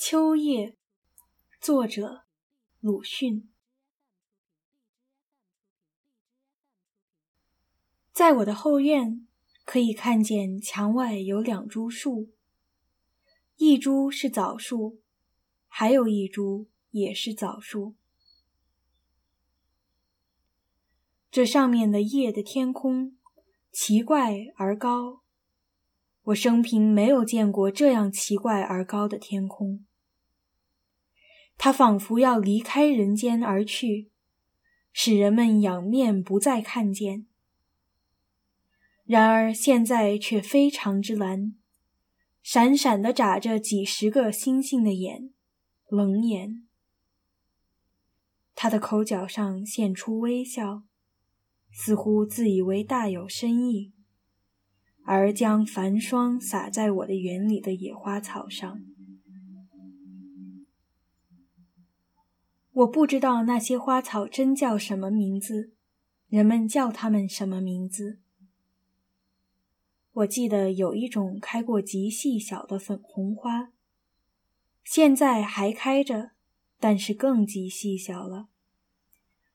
秋夜，作者鲁迅。在我的后院，可以看见墙外有两株树，一株是枣树，还有一株也是枣树。这上面的夜的天空奇怪而高，我生平没有见过这样奇怪而高的天空。他仿佛要离开人间而去，使人们仰面不再看见。然而现在却非常之蓝，闪闪的眨着几十个星星的眼，冷眼。他的口角上现出微笑，似乎自以为大有深意，而将繁霜洒在我的园里的野花草上。我不知道那些花草真叫什么名字，人们叫它们什么名字？我记得有一种开过极细小的粉红花，现在还开着，但是更极细小了。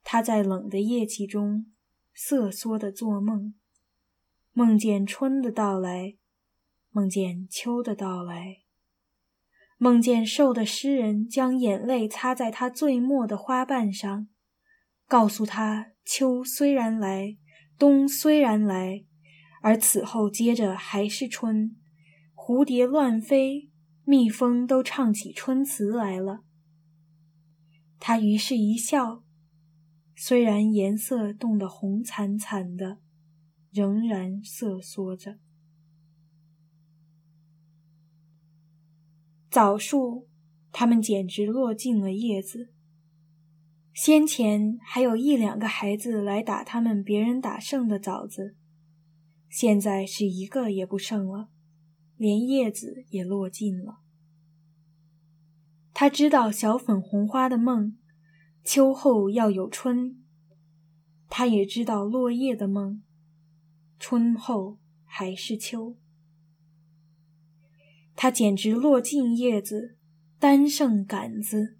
它在冷的夜气中瑟缩的做梦，梦见春的到来，梦见秋的到来。梦见瘦的诗人将眼泪擦在他最末的花瓣上，告诉他：秋虽然来，冬虽然来，而此后接着还是春。蝴蝶乱飞，蜜蜂都唱起春词来了。他于是一笑，虽然颜色冻得红惨惨的，仍然瑟缩着。枣树，它们简直落尽了叶子。先前还有一两个孩子来打他们别人打剩的枣子，现在是一个也不剩了，连叶子也落尽了。他知道小粉红花的梦，秋后要有春；他也知道落叶的梦，春后还是秋。它简直落尽叶子，单剩杆子，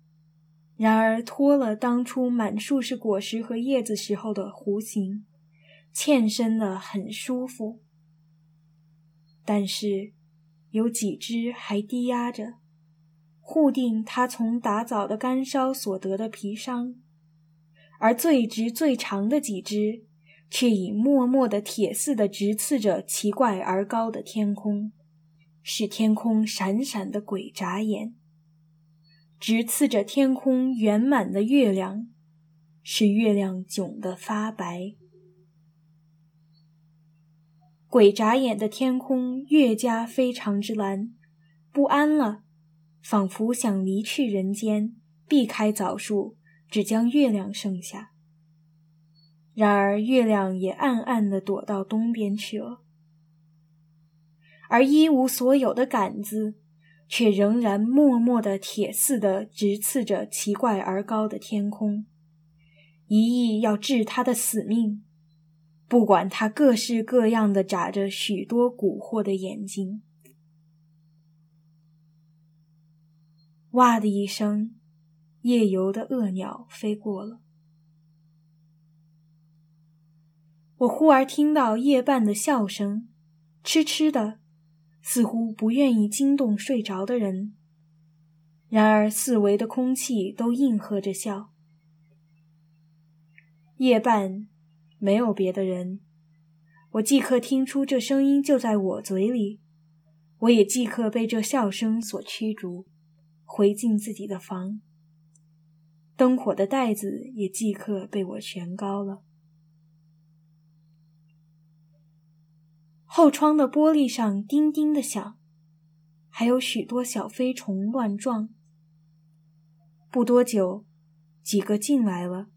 然而脱了当初满树是果实和叶子时候的弧形，欠身的很舒服。但是有几枝还低压着，护定它从打枣的干烧所得的皮伤，而最直最长的几枝，却已默默的铁似的直刺着奇怪而高的天空。是天空闪闪的鬼眨眼，直刺着天空圆满的月亮，使月亮窘得发白。鬼眨眼的天空越加非常之蓝，不安了，仿佛想离去人间，避开枣树，只将月亮剩下。然而月亮也暗暗地躲到东边去了。而一无所有的杆子，却仍然默默的铁似的直刺着奇怪而高的天空，一意要治他的死命，不管他各式各样的眨着许多蛊惑的眼睛。哇的一声，夜游的恶鸟飞过了，我忽而听到夜半的笑声，痴痴的。似乎不愿意惊动睡着的人，然而四围的空气都应和着笑。夜半没有别的人，我即刻听出这声音就在我嘴里，我也即刻被这笑声所驱逐，回进自己的房。灯火的袋子也即刻被我悬高了。后窗的玻璃上叮叮的响，还有许多小飞虫乱撞。不多久，几个进来了，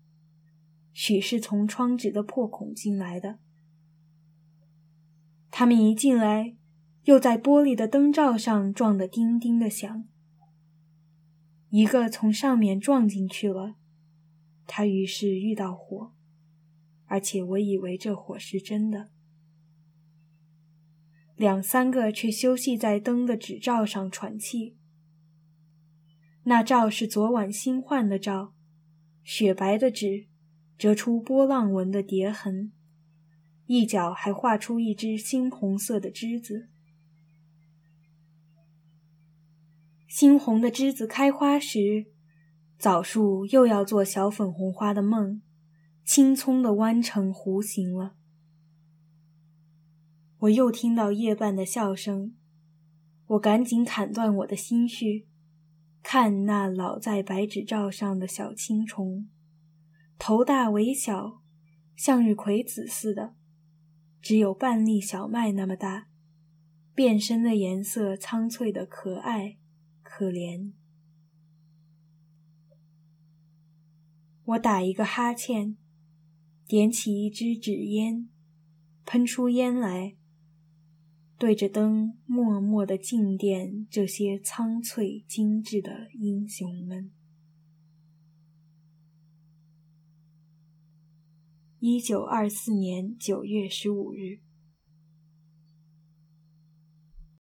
许是从窗纸的破孔进来的。他们一进来，又在玻璃的灯罩上撞得叮叮的响。一个从上面撞进去了，他于是遇到火，而且我以为这火是真的。两三个却休息在灯的纸罩上喘气。那照是昨晚新换的照，雪白的纸，折出波浪纹的叠痕，一角还画出一只猩红色的栀子。猩红的栀子开花时，枣树又要做小粉红花的梦，青葱的弯成弧形了。我又听到夜半的笑声，我赶紧砍断我的心绪，看那老在白纸罩上的小青虫，头大尾小，向日葵子似的，只有半粒小麦那么大，变身的颜色苍翠的可爱。可怜。我打一个哈欠，点起一支纸烟，喷出烟来，对着灯默默的静电这些苍翠精致的英雄们。一九二四年九月十五日。